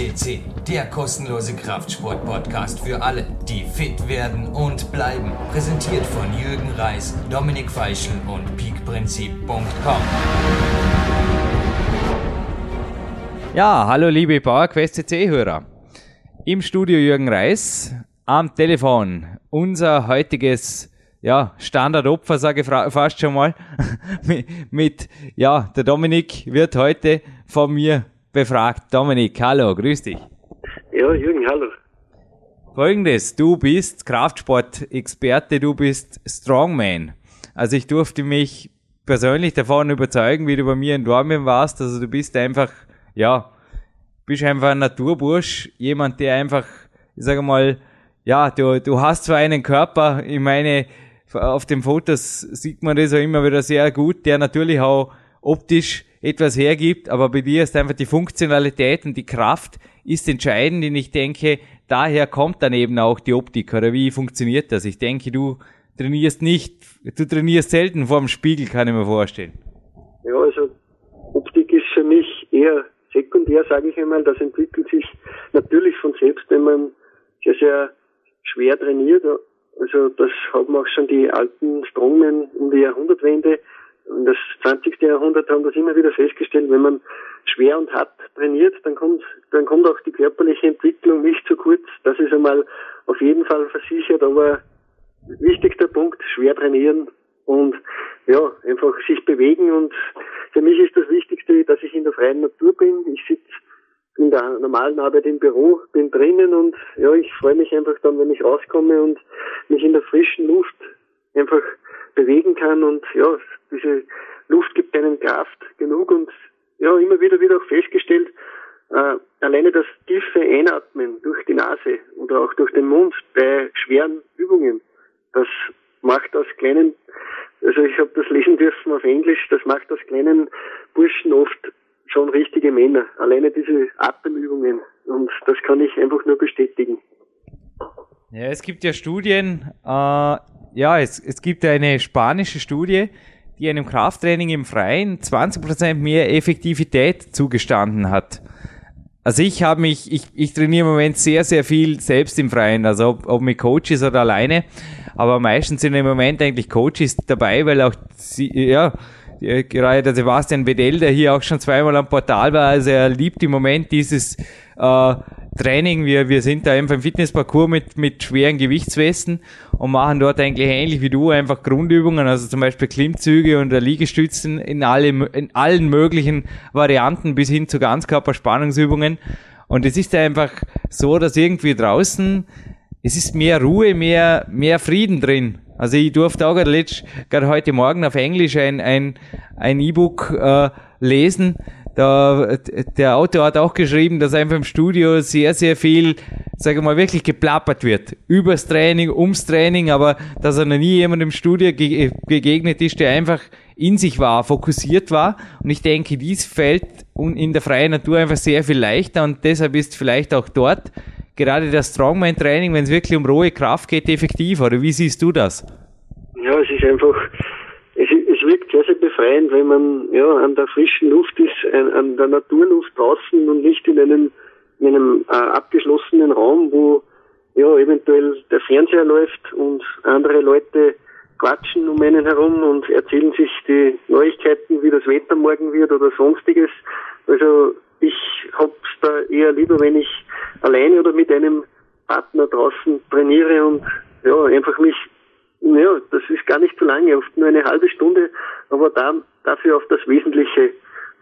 FCC, der kostenlose Kraftsport-Podcast für alle, die fit werden und bleiben. Präsentiert von Jürgen Reis, Dominik Feischl und peakprinzip.com. Ja, hallo liebe PowerQuest CC-Hörer. Im Studio Jürgen Reis, am Telefon unser heutiges ja, Standardopfer, sage ich fast schon mal, mit, mit, ja, der Dominik wird heute von mir befragt. Dominik, hallo, grüß dich. Ja, Jürgen, hallo. Folgendes, du bist Kraftsport-Experte, du bist Strongman. Also ich durfte mich persönlich davon überzeugen, wie du bei mir in Dortmund warst. Also du bist einfach, ja, bist einfach ein Naturbursch, jemand, der einfach, ich sage mal, ja, du, du hast zwar einen Körper, ich meine, auf den Fotos sieht man das auch immer wieder sehr gut, der natürlich auch optisch etwas hergibt, aber bei dir ist einfach die Funktionalität und die Kraft ist entscheidend und ich denke, daher kommt dann eben auch die Optik oder wie funktioniert das? Ich denke, du trainierst nicht, du trainierst selten vor dem Spiegel, kann ich mir vorstellen. Ja, also Optik ist für mich eher sekundär, sage ich einmal. Das entwickelt sich natürlich von selbst, wenn man sehr, sehr schwer trainiert. Also das haben auch schon die alten Strongmen um die Jahrhundertwende und das 20. Jahrhundert haben das immer wieder festgestellt, wenn man schwer und hart trainiert, dann kommt, dann kommt auch die körperliche Entwicklung nicht zu kurz. Das ist einmal auf jeden Fall versichert, aber wichtigster Punkt, schwer trainieren und ja, einfach sich bewegen und für mich ist das Wichtigste, dass ich in der freien Natur bin. Ich sitze in der normalen Arbeit im Büro, bin drinnen und ja, ich freue mich einfach dann, wenn ich rauskomme und mich in der frischen Luft einfach bewegen kann und ja, diese Luft gibt einem Kraft genug und ja, immer wieder wird auch festgestellt, äh, alleine das tiefe Einatmen durch die Nase oder auch durch den Mund bei schweren Übungen, das macht aus kleinen, also ich habe das lesen dürfen auf Englisch, das macht aus kleinen Burschen oft schon richtige Männer. Alleine diese Atemübungen und das kann ich einfach nur bestätigen. Ja, es gibt ja Studien, äh, ja, es, es gibt eine spanische Studie, die einem Krafttraining im Freien 20% mehr Effektivität zugestanden hat. Also ich habe mich, ich, ich trainiere im Moment sehr, sehr viel selbst im Freien, also ob, ob mit Coaches oder alleine, aber meistens sind im Moment eigentlich Coaches dabei, weil auch sie, ja, gerade der Sebastian Bedell, der hier auch schon zweimal am Portal war, also er liebt im Moment dieses äh, Training. Wir, wir sind da einfach im Fitnessparcours mit, mit schweren Gewichtswesten und machen dort eigentlich ähnlich wie du einfach Grundübungen, also zum Beispiel Klimmzüge und Liegestützen in, alle, in allen möglichen Varianten bis hin zu Ganzkörperspannungsübungen. Und es ist einfach so, dass irgendwie draußen, es ist mehr Ruhe, mehr, mehr Frieden drin. Also ich durfte auch gerade, heute Morgen auf Englisch ein, ein, ein E-Book äh, lesen, da, der Autor hat auch geschrieben, dass einfach im Studio sehr, sehr viel, sage ich mal, wirklich geplappert wird. Übers Training, ums Training, aber dass er noch nie jemand im Studio ge begegnet ist, der einfach in sich war, fokussiert war. Und ich denke, dies fällt in der freien Natur einfach sehr viel leichter und deshalb ist vielleicht auch dort gerade das Strongman-Training, wenn es wirklich um rohe Kraft geht, effektiv. Oder wie siehst du das? Ja, es ist einfach befreiend, wenn man ja an der frischen Luft ist, an der Naturluft draußen und nicht in einem, in einem äh, abgeschlossenen Raum, wo ja eventuell der Fernseher läuft und andere Leute quatschen um einen herum und erzählen sich die Neuigkeiten, wie das Wetter morgen wird oder sonstiges. Also ich hab's da eher lieber, wenn ich alleine oder mit einem Partner draußen trainiere und ja, einfach mich ja, das ist gar nicht so lange, oft nur eine halbe Stunde, aber da, dafür auf das Wesentliche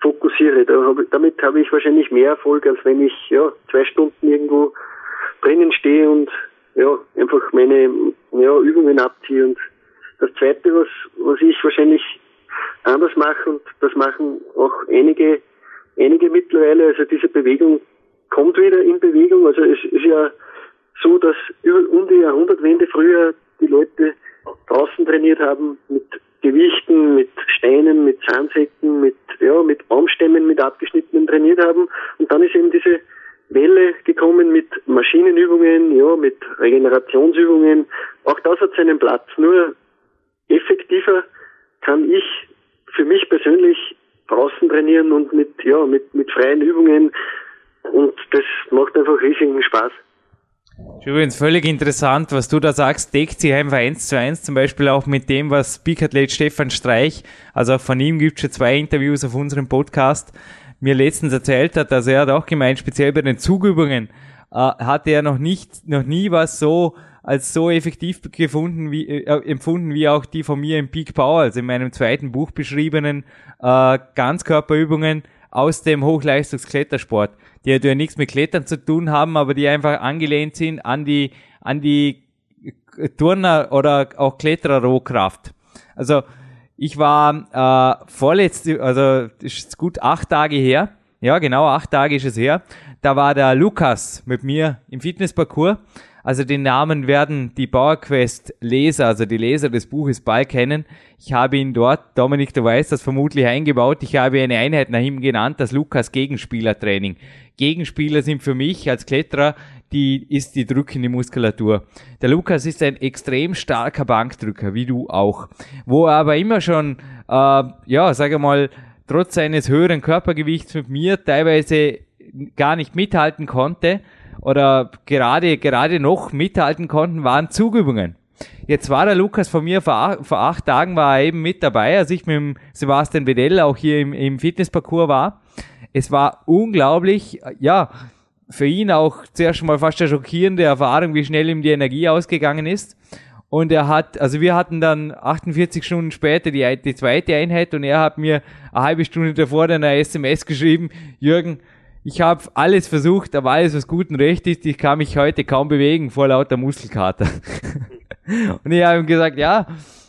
fokussiere. Da hab, damit habe ich wahrscheinlich mehr Erfolg, als wenn ich ja, zwei Stunden irgendwo drinnen stehe und ja, einfach meine ja, Übungen abziehe. Und das Zweite, was, was ich wahrscheinlich anders mache, und das machen auch einige, einige mittlerweile, also diese Bewegung kommt wieder in Bewegung. Also es ist ja so, dass um die Jahrhundertwende früher die Leute draußen trainiert haben mit Gewichten, mit Steinen, mit Zahnsäcken, mit, ja, mit Baumstämmen, mit abgeschnittenen trainiert haben. Und dann ist eben diese Welle gekommen mit Maschinenübungen, ja, mit Regenerationsübungen. Auch das hat seinen Platz. Nur effektiver kann ich für mich persönlich draußen trainieren und mit, ja, mit, mit freien Übungen und das macht einfach riesigen Spaß. Übrigens völlig interessant, was du da sagst, deckt sich einfach eins zu eins, zum Beispiel auch mit dem, was Speakathlet Stefan Streich, also auch von ihm gibt es schon zwei Interviews auf unserem Podcast, mir letztens erzählt hat, dass er hat auch gemeint, speziell bei den Zugübungen, äh, hatte er noch nicht, noch nie was so als so effektiv gefunden wie äh, empfunden wie auch die von mir im Peak Power, also in meinem zweiten Buch beschriebenen äh, Ganzkörperübungen aus dem Hochleistungsklettersport, die ja nichts mit Klettern zu tun haben, aber die einfach angelehnt sind an die an die Turner oder auch Kletterer-Rohkraft. Also ich war äh, vorletzte, also ist gut acht Tage her, ja genau acht Tage ist es her, da war der Lukas mit mir im Fitnessparcours also den Namen werden die PowerQuest Leser, also die Leser des Buches bald kennen. Ich habe ihn dort, Dominik, du weißt das vermutlich eingebaut. Ich habe eine Einheit nach ihm genannt, das Lukas Gegenspielertraining. Gegenspieler sind für mich als Kletterer die ist die drückende Muskulatur. Der Lukas ist ein extrem starker Bankdrücker, wie du auch, wo er aber immer schon, äh, ja, sage mal, trotz seines höheren Körpergewichts mit mir teilweise gar nicht mithalten konnte oder gerade, gerade noch mithalten konnten, waren Zugübungen. Jetzt war der Lukas von mir vor acht, vor acht Tagen war er eben mit dabei, als ich mit Sebastian Bedell auch hier im, im Fitnessparcours war. Es war unglaublich, ja, für ihn auch zuerst mal fast eine schockierende Erfahrung, wie schnell ihm die Energie ausgegangen ist. Und er hat, also wir hatten dann 48 Stunden später die, die zweite Einheit und er hat mir eine halbe Stunde davor dann eine SMS geschrieben, Jürgen, ich habe alles versucht, aber alles, was gut und recht ist, ich kann mich heute kaum bewegen vor lauter Muskelkater. und ich habe ihm gesagt, ja,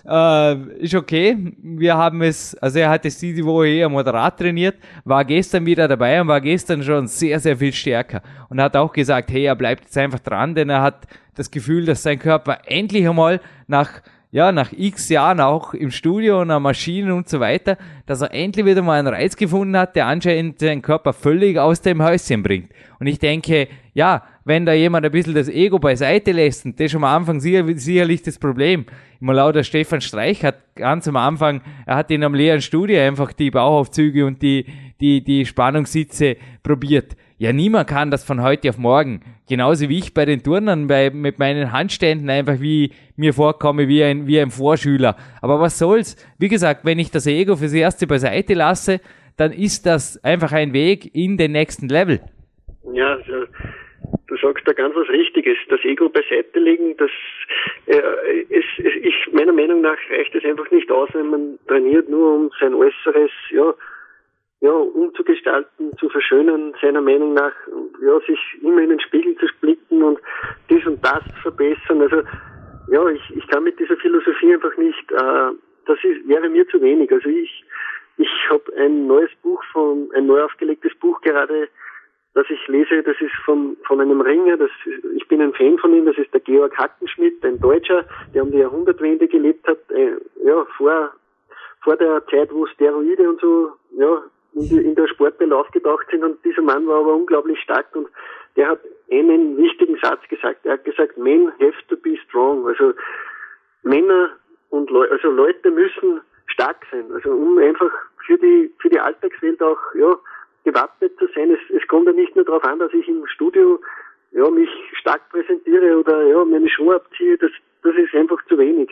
äh, ist okay. Wir haben es, also er hat es diese Woche eher moderat trainiert, war gestern wieder dabei und war gestern schon sehr, sehr viel stärker. Und hat auch gesagt, hey, er bleibt jetzt einfach dran, denn er hat das Gefühl, dass sein Körper endlich einmal nach ja, nach x Jahren auch im Studio und an Maschinen und so weiter, dass er endlich wieder mal einen Reiz gefunden hat, der anscheinend seinen Körper völlig aus dem Häuschen bringt. Und ich denke, ja, wenn da jemand ein bisschen das Ego beiseite lässt, und das ist am Anfang sicher, sicherlich das Problem. Immer lauter Stefan Streich hat ganz am Anfang, er hat in einem leeren Studio einfach die Bauchaufzüge und die, die, die Spannungssitze probiert. Ja, niemand kann das von heute auf morgen. Genauso wie ich bei den Turnern, bei, mit meinen Handständen einfach wie mir vorkomme, wie ein, wie ein Vorschüler. Aber was soll's? Wie gesagt, wenn ich das Ego fürs Erste beiseite lasse, dann ist das einfach ein Weg in den nächsten Level. Ja, also, du sagst da ganz was Richtiges. Das Ego beiseite legen, das, äh, es, es, ich, meiner Meinung nach reicht es einfach nicht aus, wenn man trainiert nur um sein Äußeres, ja, ja, umzugestalten, zu verschönern, seiner Meinung nach, ja, sich immer in den Spiegel zu splitten und dies und das zu verbessern. Also, ja, ich, ich kann mit dieser Philosophie einfach nicht, äh, das ist, wäre mir zu wenig. Also ich, ich habe ein neues Buch von, ein neu aufgelegtes Buch gerade, das ich lese, das ist von, von einem Ringer, das, ich bin ein Fan von ihm, das ist der Georg Hackenschmidt, ein Deutscher, der um die Jahrhundertwende gelebt hat, äh, ja, vor, vor der Zeit, wo Steroide und so, ja, in der Sportwelt aufgetaucht sind und dieser Mann war aber unglaublich stark und der hat einen wichtigen Satz gesagt. Er hat gesagt, men have to be strong. Also Männer und Le also Leute müssen stark sein. Also um einfach für die für die Alltagswelt auch ja gewappnet zu sein. Es, es kommt ja nicht nur darauf an, dass ich im Studio ja mich stark präsentiere oder ja meine Schuhe abziehe. Das das ist einfach zu wenig.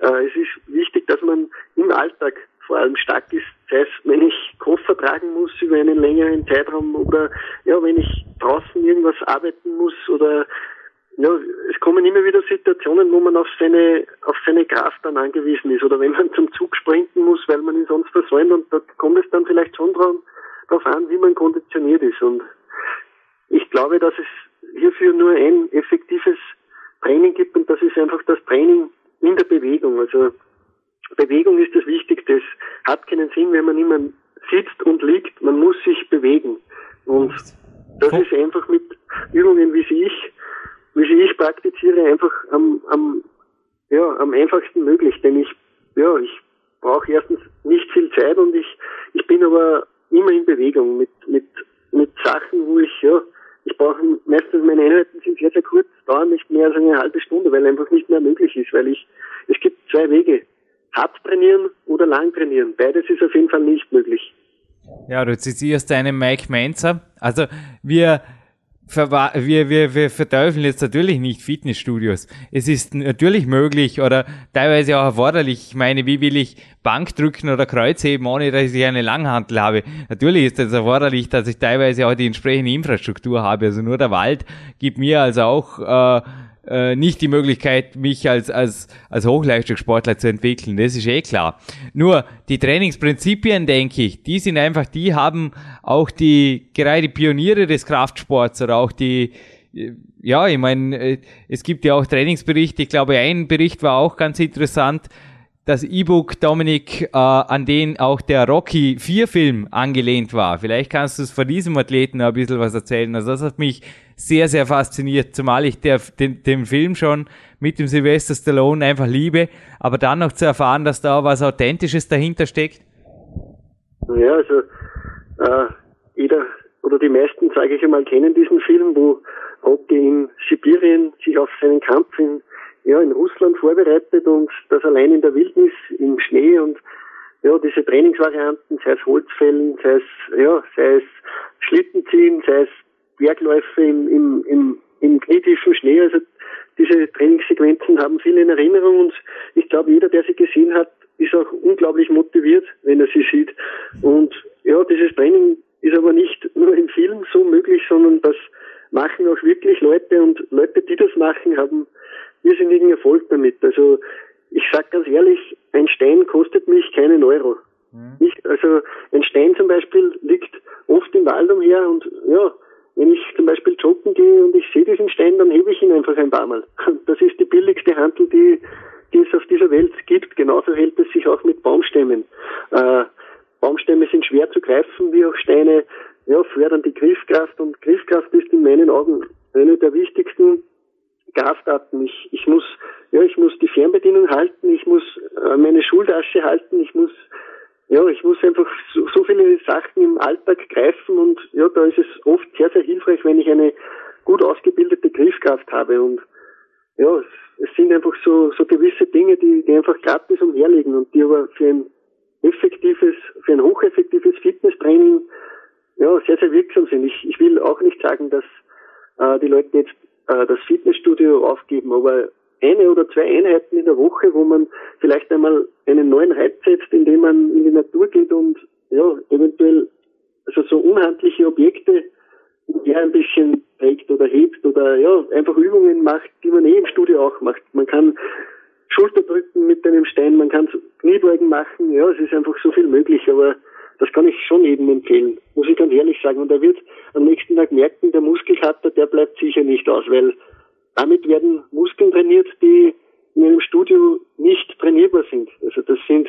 Äh, es ist wichtig, dass man im Alltag vor allem stark ist, sei es, wenn ich Koffer tragen muss über einen längeren Zeitraum oder ja, wenn ich draußen irgendwas arbeiten muss oder ja, es kommen immer wieder Situationen, wo man auf seine auf seine Kraft dann angewiesen ist oder wenn man zum Zug sprinten muss, weil man ihn sonst versäumt und da kommt es dann vielleicht schon darauf an, wie man konditioniert ist und ich glaube, dass es hierfür nur ein effektives Training gibt und das ist einfach das Training in der Bewegung. Also Bewegung ist das Wichtigste. Es hat keinen Sinn, wenn man immer sitzt und liegt. Man muss sich bewegen. Und das ist einfach mit Übungen, wie sie ich, wie sie ich praktiziere, einfach am, am, ja, am einfachsten möglich. Denn ich, ja, ich brauche erstens nicht viel Zeit und ich, ich bin aber immer in Bewegung mit, mit, mit Sachen, wo ich, ja, ich brauche meistens meine Einheiten sind sehr, sehr kurz, dauern nicht mehr als eine halbe Stunde, weil einfach nicht mehr möglich ist, weil ich, es gibt zwei Wege hart trainieren oder lang trainieren. Beides ist auf jeden Fall nicht möglich. Ja, du zitierst einen Mike Menzer. Also wir wir, wir, wir verteufeln jetzt natürlich nicht Fitnessstudios. Es ist natürlich möglich oder teilweise auch erforderlich. Ich meine, wie will ich Bank drücken oder Kreuz heben, ohne dass ich eine Langhantel habe? Natürlich ist es erforderlich, dass ich teilweise auch die entsprechende Infrastruktur habe. Also nur der Wald gibt mir also auch äh, äh, nicht die Möglichkeit, mich als, als, als Hochleistungssportler zu entwickeln. Das ist eh klar. Nur die Trainingsprinzipien, denke ich, die sind einfach, die haben auch die, gerade die Pioniere des Kraftsports oder auch die, äh, ja, ich meine, äh, es gibt ja auch Trainingsberichte. Ich glaube, ein Bericht war auch ganz interessant. Das E-Book, Dominik, äh, an den auch der Rocky 4 Film angelehnt war. Vielleicht kannst du es von diesem Athleten ein bisschen was erzählen. Also das hat mich sehr, sehr fasziniert, zumal ich der, den, den Film schon mit dem Sylvester Stallone einfach liebe, aber dann noch zu erfahren, dass da was Authentisches dahinter steckt. Ja, also äh, jeder oder die meisten, sage ich einmal, kennen diesen Film, wo Rocky in Sibirien sich auf seinen Kampf in, ja, in Russland vorbereitet und das allein in der Wildnis, im Schnee und ja, diese Trainingsvarianten, sei es Holzfällen, sei es, ja, sei es Schlittenziehen, sei es Bergläufe im, im, im, im knietiefen Schnee. Also diese Trainingssequenzen haben viel in Erinnerung und ich glaube, jeder, der sie gesehen hat, ist auch unglaublich motiviert, wenn er sie sieht. Und ja, dieses Training ist aber nicht nur im Film so möglich, sondern das machen auch wirklich Leute und Leute, die das machen, haben irrsinnigen Erfolg damit. Also ich sage ganz ehrlich, ein Stein kostet mich keinen Euro. Mhm. Nicht, also ein Stein zum Beispiel liegt oft im Wald umher und ja, wenn ich zum Beispiel joggen gehe und ich sehe diesen Stein, dann hebe ich ihn einfach ein paar Mal. Das ist die billigste Handel, die, die es auf dieser Welt gibt. Genauso hält es sich auch mit Baumstämmen. Äh, Baumstämme sind schwer zu greifen, wie auch Steine ja, fördern die Griffkraft und Griffkraft ist in meinen Augen eine der wichtigsten Kraftarten. Ich, ich muss, ja, ich muss die Fernbedienung halten, ich muss äh, meine Schultasche halten, ich muss ja, ich muss einfach so, so viele Sachen im Alltag greifen und ja, da ist es oft sehr, sehr hilfreich, wenn ich eine gut ausgebildete Griffkraft habe und ja, es, sind einfach so, so gewisse Dinge, die, die einfach gratis umherliegen und die aber für ein effektives, für ein hocheffektives Fitnesstraining ja, sehr, sehr wirksam sind. Ich, ich will auch nicht sagen, dass äh, die Leute jetzt äh, das Fitnessstudio aufgeben, aber eine oder zwei Einheiten in der Woche, wo man vielleicht einmal einen neuen Reiz setzt, indem man in die Natur geht und ja, eventuell also so unhandliche Objekte ja ein bisschen trägt oder hebt oder ja, einfach Übungen macht, die man eh im Studio auch macht. Man kann Schulterdrücken mit einem Stein, man kann Kniebeugen machen, ja, es ist einfach so viel möglich, aber das kann ich schon jedem empfehlen, muss ich ganz ehrlich sagen. Und er wird am nächsten Tag merken, der Muskelkater, der bleibt sicher nicht aus, weil damit werden Muskeln trainiert, die in einem Studio nicht trainierbar sind. Also das sind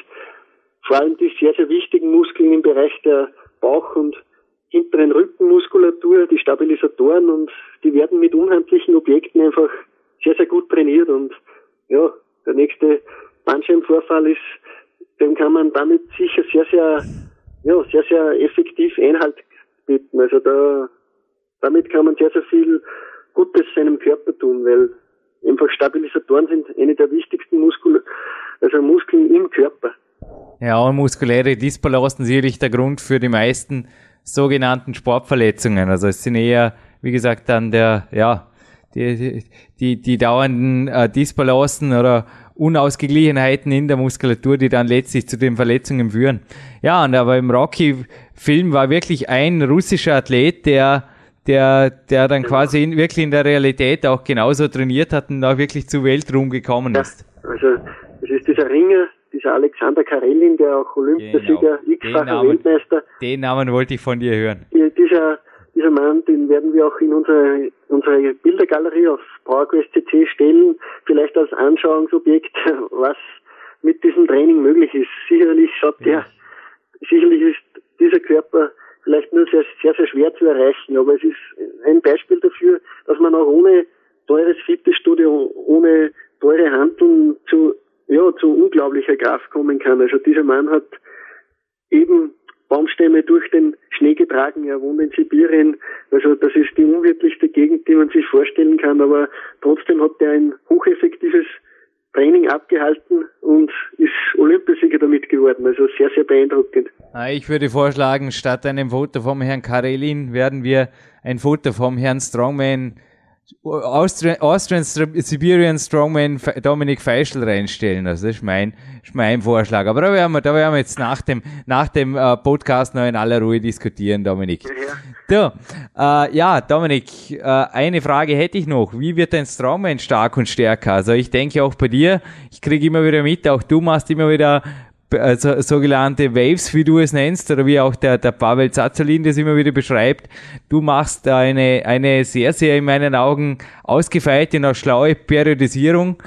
vor allem die sehr, sehr wichtigen Muskeln im Bereich der Bauch- und hinteren Rückenmuskulatur, die Stabilisatoren und die werden mit unhandlichen Objekten einfach sehr, sehr gut trainiert und ja, der nächste Bandscheibenvorfall ist, dem kann man damit sicher sehr, sehr, ja, sehr, sehr effektiv Einhalt bieten. Also da, damit kann man sehr, sehr viel Gutes seinem Körper tun, weil einfach Stabilisatoren sind eine der wichtigsten Muskel, also Muskeln im Körper. Ja, und muskuläre Dysbalancen sicherlich der Grund für die meisten sogenannten Sportverletzungen. Also es sind eher, wie gesagt, dann der, ja, die, die, die dauernden äh, Dysbalancen oder Unausgeglichenheiten in der Muskulatur, die dann letztlich zu den Verletzungen führen. Ja, und aber im Rocky-Film war wirklich ein russischer Athlet, der der, der dann quasi in, wirklich in der Realität auch genauso trainiert hat und auch wirklich zu Weltruhm gekommen ist. Ja, also es ist dieser Ringer, dieser Alexander Karelin, der auch Olympiasieger, genau. x-facher Weltmeister. Den Namen wollte ich von dir hören. Dieser, dieser Mann, den werden wir auch in unsere, unsere Bildergalerie auf PowerQuest CC stellen, vielleicht als Anschauungsobjekt, was mit diesem Training möglich ist. Sicherlich schaut der, sicherlich ist dieser Körper vielleicht nur sehr, sehr, sehr schwer zu erreichen. Aber es ist ein Beispiel dafür, dass man auch ohne teures Fitnessstudio, ohne teure Handeln zu, ja, zu unglaublicher Kraft kommen kann. Also dieser Mann hat eben Baumstämme durch den Schnee getragen. Er wohnt in Sibirien. Also das ist die unwirtlichste Gegend, die man sich vorstellen kann. Aber trotzdem hat er ein hocheffektives Training abgehalten und ist Olympiasieger damit geworden. Also sehr, sehr beeindruckend. Ah, ich würde vorschlagen, statt einem Foto vom Herrn Karelin werden wir ein Foto vom Herrn Strongman Austrian, Austrian Siberian Strongman Dominik Feischl reinstellen. Also das ist mein, ist mein Vorschlag. Aber da werden wir, da werden wir jetzt nach dem, nach dem äh, Podcast noch in aller Ruhe diskutieren, Dominik. Ja, so, äh, ja Dominik, äh, eine Frage hätte ich noch. Wie wird dein Strongman stark und stärker? Also ich denke auch bei dir, ich kriege immer wieder mit, auch du machst immer wieder also sogenannte Waves, wie du es nennst, oder wie auch der, der Pavel Zazolin das immer wieder beschreibt. Du machst eine, eine sehr, sehr in meinen Augen ausgefeilte auch schlaue Periodisierung,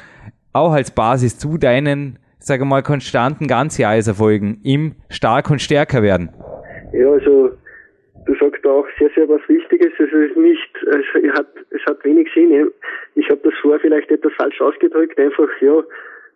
auch als Basis zu deinen, sage mal, konstanten Ganzjahreserfolgen im Stark und Stärker werden. Ja, also du sagst auch sehr, sehr was Wichtiges. Es ist nicht, es hat, es hat wenig Sinn. Ich habe das vorher vielleicht etwas falsch ausgedrückt, einfach ja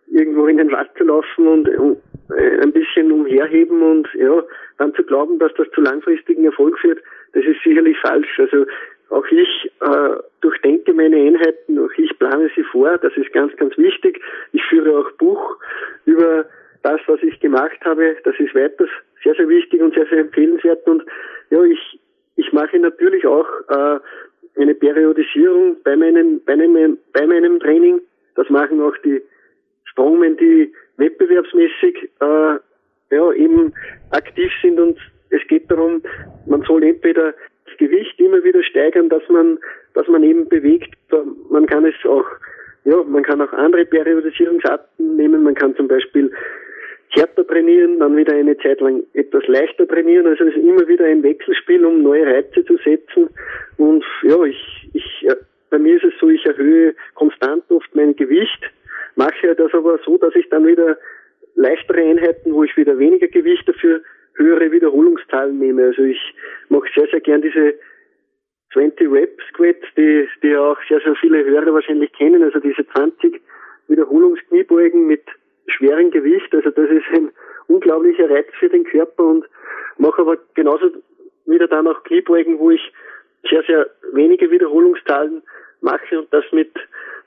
irgendwo in den Wald zu laufen und, und äh, ein bisschen umherheben und ja, dann zu glauben, dass das zu langfristigen Erfolg führt, das ist sicherlich falsch. Also auch ich äh, durchdenke meine Einheiten, auch ich plane sie vor, das ist ganz, ganz wichtig. Ich führe auch Buch über das, was ich gemacht habe, das ist weiters sehr, sehr wichtig und sehr, sehr empfehlenswert. Und ja, ich, ich mache natürlich auch äh, eine Periodisierung bei meinem, bei meinem, bei meinem Training. Das machen auch die Strongmen, die wettbewerbsmäßig äh, ja, eben aktiv sind und es geht darum, man soll entweder das Gewicht immer wieder steigern, dass man, dass man eben bewegt. Man kann es auch, ja, man kann auch andere Periodisierungsarten nehmen. Man kann zum Beispiel härter trainieren, dann wieder eine Zeit lang etwas leichter trainieren. Also es ist immer wieder ein Wechselspiel, um neue Reize zu setzen. Und ja, ich, ich, bei mir ist es so, ich erhöhe konstant oft mein Gewicht mache das aber so, dass ich dann wieder leichtere Einheiten, wo ich wieder weniger Gewicht dafür höhere Wiederholungszahlen nehme. Also ich mache sehr, sehr gern diese 20 Rep Squats, die, die auch sehr, sehr viele Hörer wahrscheinlich kennen. Also diese 20 Wiederholungskniebeugen mit schwerem Gewicht. Also das ist ein unglaublicher Reiz für den Körper und mache aber genauso wieder dann auch Kniebeugen, wo ich sehr, sehr wenige Wiederholungszahlen mache und das mit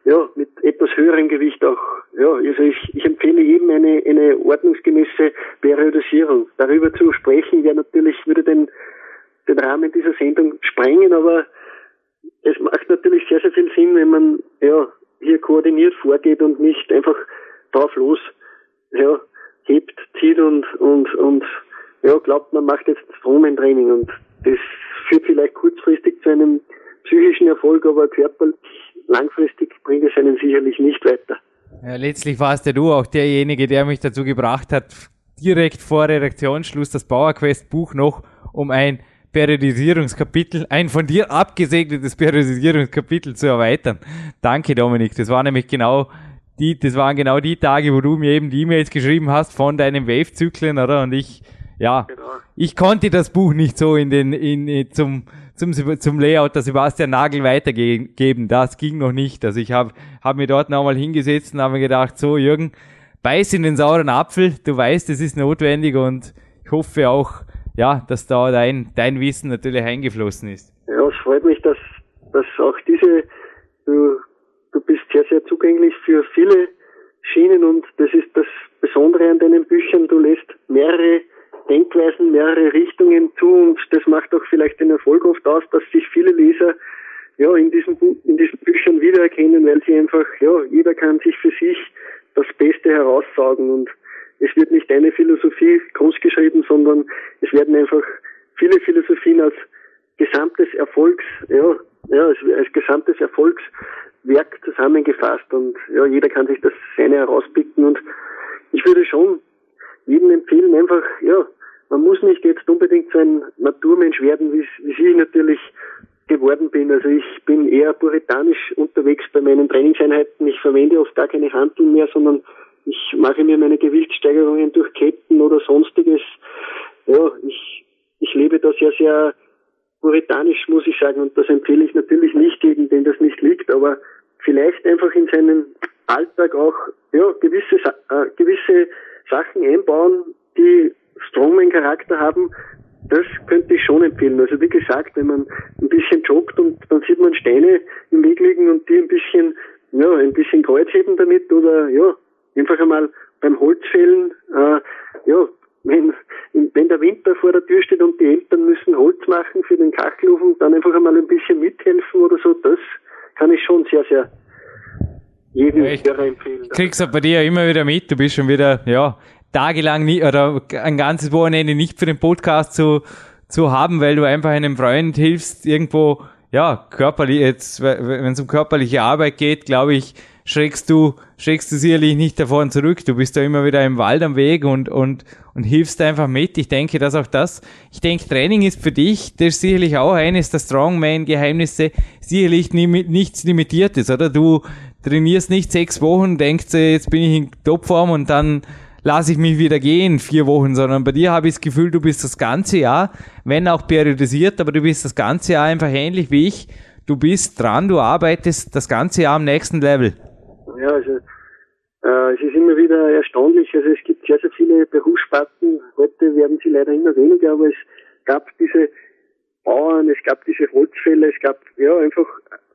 ja, mit etwas höherem Gewicht auch. Ja, also ich, ich empfehle jedem eine, eine ordnungsgemäße Periodisierung. Darüber zu sprechen, ja natürlich würde den, den Rahmen dieser Sendung sprengen, aber es macht natürlich sehr, sehr viel Sinn, wenn man ja hier koordiniert vorgeht und nicht einfach drauf los ja, hebt, zieht und und und ja, glaubt, man macht jetzt Stromtraining und das führt vielleicht kurzfristig zu einem psychischen Erfolg, aber körperlich langfristig bringt es einen sicherlich nicht weiter. Ja, letztlich warst ja du auch derjenige, der mich dazu gebracht hat, direkt vor Redaktionsschluss das Bauerquest Buch noch um ein Periodisierungskapitel, ein von dir abgesegnetes Periodisierungskapitel zu erweitern. Danke, Dominik. Das war nämlich genau die, das waren genau die Tage, wo du mir eben die E-Mails geschrieben hast von deinen Wave-Zyklen, oder? Und ich, ja, genau. ich konnte das Buch nicht so in den, in, zum, zum, zum Layout der Sebastian Nagel weitergeben. Das ging noch nicht. Also ich habe hab mir dort nochmal hingesetzt und habe mir gedacht, so Jürgen, beiß in den sauren Apfel. Du weißt, es ist notwendig und ich hoffe auch, ja, dass da dein, dein Wissen natürlich eingeflossen ist. Ja, es freut mich, dass, dass auch diese, du, du bist sehr, sehr zugänglich für viele Schienen und das ist das Besondere an deinen Büchern. Du lässt mehrere Denkweisen, mehrere Richtungen zu und das macht auch vielleicht den Erfolg oft aus, dass sich viele Leser ja in diesen, in diesen Büchern wiedererkennen, weil sie einfach, ja, jeder kann sich für sich das Beste heraussaugen und es wird nicht eine Philosophie großgeschrieben, sondern es werden einfach viele Philosophien als gesamtes Erfolgs, ja, ja, als, als gesamtes Erfolgswerk zusammengefasst und ja, jeder kann sich das seine herauspicken und ich würde schon jedem empfehlen, einfach, ja, man muss nicht jetzt unbedingt so ein Naturmensch werden, wie, ich natürlich geworden bin. Also ich bin eher puritanisch unterwegs bei meinen Trainingseinheiten. Ich verwende oft gar keine Handeln mehr, sondern ich mache mir meine Gewichtssteigerungen durch Ketten oder sonstiges. Ja, ich, ich lebe da sehr, sehr puritanisch, muss ich sagen. Und das empfehle ich natürlich nicht jedem, dem das nicht liegt, aber vielleicht einfach in seinen Alltag auch ja, gewisse, äh, gewisse Sachen einbauen, die Strongman-Charakter haben, das könnte ich schon empfehlen. Also wie gesagt, wenn man ein bisschen joggt und dann sieht man Steine im Weg liegen und die ein bisschen, ja, ein bisschen Kreuz heben damit oder ja, einfach einmal beim Holzfällen, äh, ja, wenn, wenn der Winter vor der Tür steht und die Eltern müssen Holz machen für den Kachelofen, dann einfach einmal ein bisschen mithelfen oder so, das kann ich schon sehr, sehr jedem ja, Hörer empfehlen. Ich krieg's bei dir immer wieder mit, du bist schon wieder, ja, tagelang nie, oder ein ganzes Wochenende nicht für den Podcast zu, zu haben, weil du einfach einem Freund hilfst, irgendwo, ja, körperlich, jetzt, wenn es um körperliche Arbeit geht, glaube ich, schreckst du, schreckst du sicherlich nicht davon zurück. Du bist da immer wieder im Wald am Weg und, und, und hilfst einfach mit. Ich denke, dass auch das, ich denke, Training ist für dich, das ist sicherlich auch eines der Strongman-Geheimnisse, sicherlich nie, nichts Limitiertes, oder? Du trainierst nicht sechs Wochen, denkst, jetzt bin ich in Topform und dann lasse ich mich wieder gehen, vier Wochen, sondern bei dir habe ich das Gefühl, du bist das ganze Jahr, wenn auch periodisiert, aber du bist das ganze Jahr einfach ähnlich wie ich. Du bist dran, du arbeitest das ganze Jahr am nächsten Level. Ja, also äh, es ist immer wieder erstaunlich. Also es gibt sehr, sehr viele Berufssparten. Heute werden sie leider immer weniger, aber es gab diese Bauern, es gab diese Holzfäller, es gab ja einfach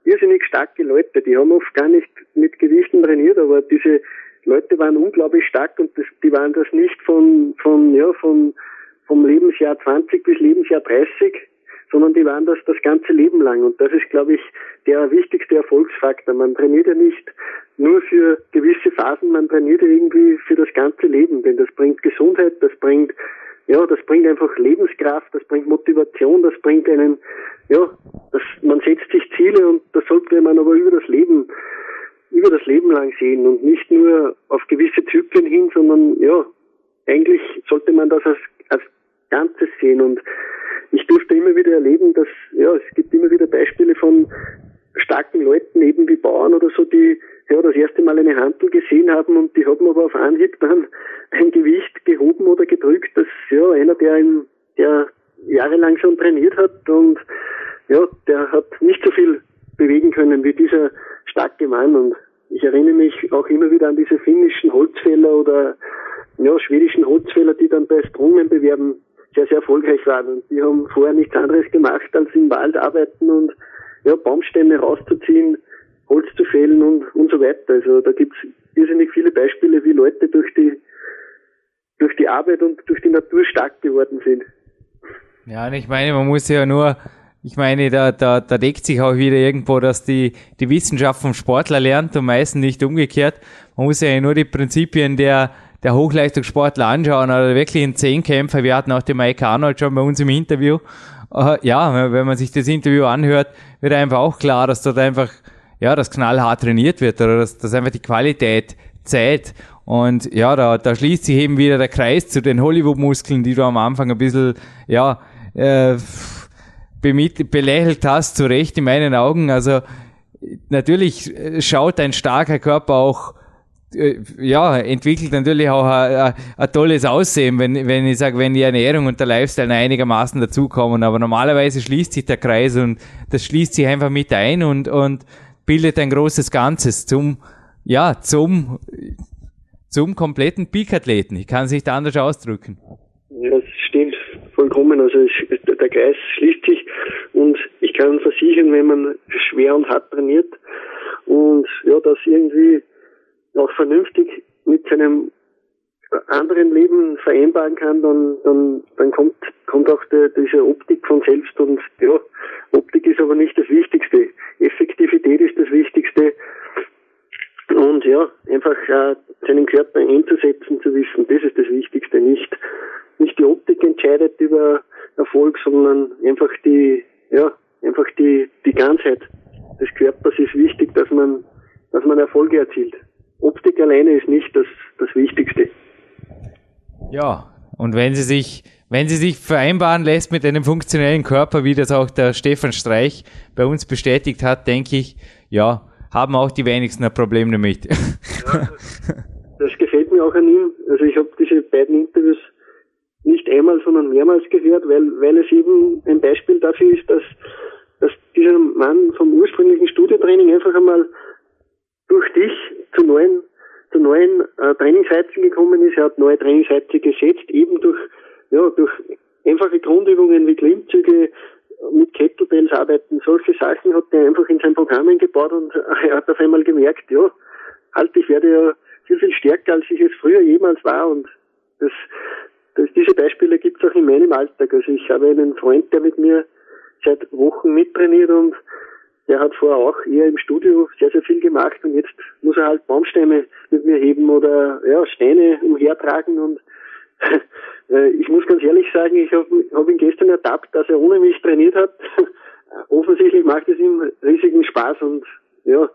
irrsinnig starke Leute. Die haben oft gar nicht mit Gewichten trainiert, aber diese Leute waren unglaublich stark und das, die waren das nicht von, von, ja, von, vom Lebensjahr 20 bis Lebensjahr 30, sondern die waren das das ganze Leben lang. Und das ist, glaube ich, der wichtigste Erfolgsfaktor. Man trainiert ja nicht nur für gewisse Phasen, man trainiert ja irgendwie für das ganze Leben, denn das bringt Gesundheit, das bringt ja, das bringt einfach Lebenskraft, das bringt Motivation, das bringt einen, ja, das, man setzt sich Ziele und das sollte man aber über das Leben, über das Leben lang sehen und nicht nur auf gewisse Zyklen hin, sondern ja, eigentlich sollte man das als, als Ganzes sehen. Und ich durfte immer wieder erleben, dass, ja, es gibt immer wieder Beispiele von starken Leuten, eben wie Bauern oder so, die ja das erste Mal eine Handel gesehen haben und die haben aber auf Anhieb dann ein Gewicht gehoben oder gedrückt, dass ja einer, der im, der jahrelang schon trainiert hat und ja, der hat nicht so viel bewegen können wie dieser starke Mann und ich erinnere mich auch immer wieder an diese finnischen Holzfäller oder ja, schwedischen Holzfäller, die dann bei Strongman-Bewerben sehr, sehr erfolgreich waren. Und die haben vorher nichts anderes gemacht, als im Wald arbeiten und ja, Baumstämme rauszuziehen, Holz zu fällen und, und so weiter. Also da gibt's irrsinnig viele Beispiele, wie Leute durch die, durch die Arbeit und durch die Natur stark geworden sind. Ja, und ich meine, man muss ja nur, ich meine, da, da, da deckt sich auch wieder irgendwo, dass die, die Wissenschaft vom Sportler lernt und meistens nicht umgekehrt. Man muss ja nur die Prinzipien der, der Hochleistungssportler anschauen oder wirklich ein Zehnkämpfer. Wir hatten auch den Mike Arnold schon bei uns im Interview. Uh, ja, wenn man sich das Interview anhört, wird einfach auch klar, dass dort einfach, ja, das knallhart trainiert wird oder dass, dass einfach die Qualität zählt. Und ja, da, da schließt sich eben wieder der Kreis zu den Hollywood-Muskeln, die du am Anfang ein bisschen, ja, äh, belächelt hast, zu Recht in meinen Augen. Also natürlich schaut ein starker Körper auch äh, ja, entwickelt natürlich auch ein, ein, tolles Aussehen, wenn, wenn ich sage, wenn die Ernährung und der Lifestyle einigermaßen dazukommen. Aber normalerweise schließt sich der Kreis und das schließt sich einfach mit ein und, und bildet ein großes Ganzes zum, ja, zum, zum kompletten Peak-Athleten. Ich kann es nicht anders ausdrücken. Ja, das stimmt vollkommen. Also es, der Kreis schließt sich und ich kann versichern, wenn man schwer und hart trainiert und ja, das irgendwie auch vernünftig mit seinem anderen Leben vereinbaren kann, dann, dann, dann kommt, kommt auch der, diese Optik von selbst und ja, Optik ist aber nicht das Wichtigste. Effektivität ist das Wichtigste. Und ja, einfach äh, seinen Körper einzusetzen, zu wissen, das ist das Wichtigste. Nicht, nicht die Optik entscheidet über Erfolg, sondern einfach die, ja, einfach die, die Ganzheit des Körpers ist wichtig, dass man, dass man Erfolge erzielt. Optik alleine ist nicht das, das Wichtigste. Ja, und wenn sie sich, wenn sie sich vereinbaren lässt mit einem funktionellen Körper, wie das auch der Stefan Streich bei uns bestätigt hat, denke ich, ja, haben auch die wenigsten ein Problem damit. Ja, das gefällt mir auch an ihm. Also ich habe diese beiden Interviews nicht einmal, sondern mehrmals gehört, weil, weil es eben ein Beispiel dafür ist, dass, dass dieser Mann vom ursprünglichen Studiotraining einfach einmal durch dich zu neuen, zu neuen äh, Trainingsreizen gekommen ist. Er hat neue Trainingsreize gesetzt, eben durch, ja, durch einfache Grundübungen wie Klimmzüge, mit Kettlebells arbeiten, solche Sachen hat er einfach in sein Programm eingebaut und er hat auf einmal gemerkt, ja, halt, ich werde ja viel, viel stärker, als ich es früher jemals war und das, das diese Beispiele gibt es auch in meinem Alltag. Also ich habe einen Freund, der mit mir seit Wochen mittrainiert und der hat vorher auch eher im Studio sehr, sehr viel gemacht und jetzt muss er halt Baumstämme mit mir heben oder ja, Steine umhertragen und äh, ich muss ganz ehrlich sagen, ich habe hab ihn gestern ertappt, dass er ohne mich trainiert hat. Offensichtlich macht es ihm riesigen Spaß und ja,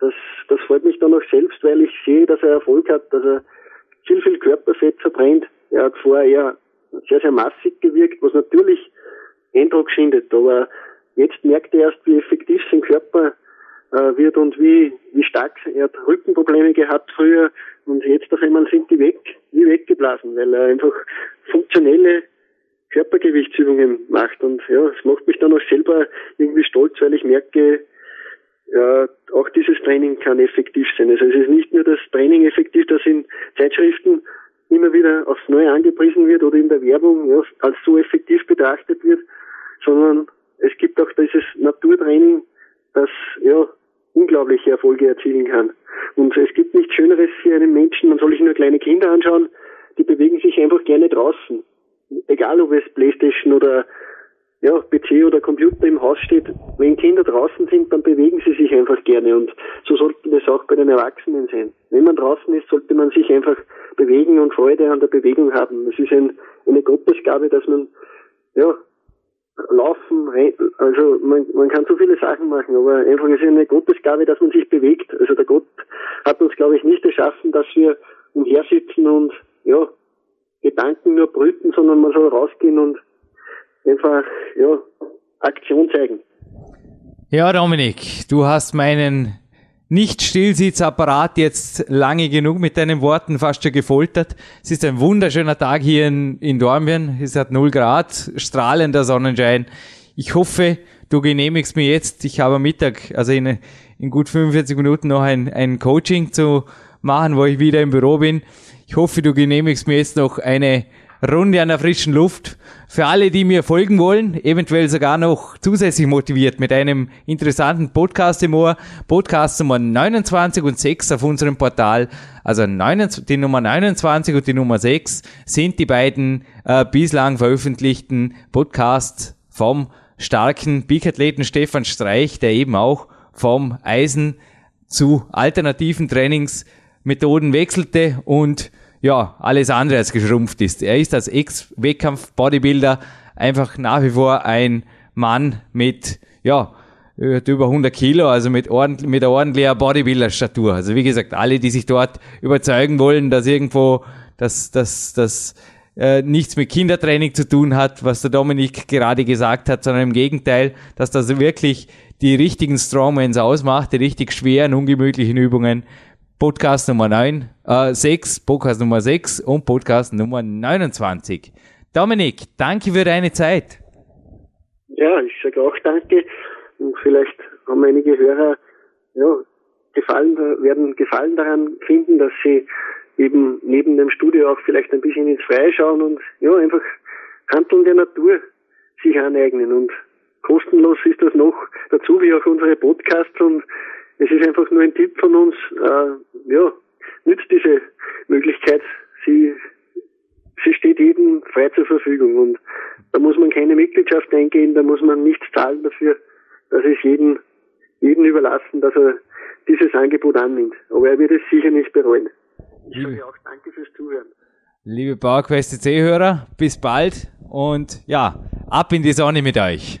das, das freut mich dann auch selbst, weil ich sehe, dass er Erfolg hat, dass er viel, viel Körperfett verbrennt. Er hat vorher sehr, sehr massig gewirkt, was natürlich Eindruck schindet, aber jetzt merkt er erst, wie effektiv sein Körper äh, wird und wie, wie stark er hat Rückenprobleme gehabt früher und jetzt auf einmal sind die weg, wie weggeblasen, weil er einfach funktionelle Körpergewichtsübungen macht und ja, es macht mich dann auch selber irgendwie stolz, weil ich merke, ja, auch dieses Training kann effektiv sein. Also es ist nicht nur das Training effektiv, das in Zeitschriften wieder aufs Neue angepriesen wird oder in der Werbung ja, als so effektiv betrachtet wird, sondern es gibt auch dieses Naturtraining, das ja unglaubliche Erfolge erzielen kann. Und es gibt nichts Schöneres für einen Menschen, man soll sich nur kleine Kinder anschauen, die bewegen sich einfach gerne draußen. Egal ob es Playstation oder ja, PC oder Computer im Haus steht, wenn Kinder draußen sind, dann bewegen sie sich einfach gerne und so sollte das auch bei den Erwachsenen sein. Wenn man draußen ist, sollte man sich einfach bewegen und Freude an der Bewegung haben. Es ist ein, eine Gottesgabe, dass man ja, laufen, also man, man kann so viele Sachen machen, aber einfach ist eine Gottesgabe, dass man sich bewegt. Also der Gott hat uns, glaube ich, nicht erschaffen, dass wir umhersitzen und ja, Gedanken nur brüten, sondern man soll rausgehen und einfach ja, Aktion zeigen. Ja, Dominik, du hast meinen nicht-Stillsitzapparat jetzt lange genug mit deinen Worten fast schon gefoltert. Es ist ein wunderschöner Tag hier in, in Dornbirn. Es hat 0 Grad, strahlender Sonnenschein. Ich hoffe, du genehmigst mir jetzt, ich habe am Mittag, also in, in gut 45 Minuten noch ein, ein Coaching zu machen, wo ich wieder im Büro bin. Ich hoffe, du genehmigst mir jetzt noch eine Runde an der frischen Luft. Für alle, die mir folgen wollen, eventuell sogar noch zusätzlich motiviert mit einem interessanten Podcast im Ohr. Podcast Nummer 29 und 6 auf unserem Portal. Also die Nummer 29 und die Nummer 6 sind die beiden äh, bislang veröffentlichten Podcasts vom starken Bikathleten Stefan Streich, der eben auch vom Eisen zu alternativen Trainingsmethoden wechselte und ja, alles andere als geschrumpft ist. Er ist als Ex-Wettkampf-Bodybuilder einfach nach wie vor ein Mann mit, ja, über 100 Kilo, also mit, ordentlich, mit ordentlicher Bodybuilder-Statur. Also wie gesagt, alle, die sich dort überzeugen wollen, dass irgendwo, dass, dass, dass äh, nichts mit Kindertraining zu tun hat, was der Dominik gerade gesagt hat, sondern im Gegenteil, dass das wirklich die richtigen Strongmans ausmacht, die richtig schweren, ungemütlichen Übungen, Podcast Nummer 9, äh, 6, Podcast Nummer 6 und Podcast Nummer 29. Dominik, danke für deine Zeit. Ja, ich sage auch danke und vielleicht haben einige Hörer ja, gefallen, werden Gefallen daran finden, dass sie eben neben dem Studio auch vielleicht ein bisschen ins Freie schauen und ja, einfach Handeln der Natur sich aneignen und kostenlos ist das noch dazu, wie auch unsere Podcasts und es ist einfach nur ein Tipp von uns, äh, ja, nützt diese Möglichkeit. Sie, sie steht jedem frei zur Verfügung und da muss man keine Mitgliedschaft eingehen, da muss man nichts zahlen dafür. Das ist jedem, jedem überlassen, dass er dieses Angebot annimmt. Aber er wird es sicher nicht bereuen. Ich sage auch danke fürs Zuhören. Liebe PowerQuest C-Hörer, bis bald und ja, ab in die Sonne mit euch.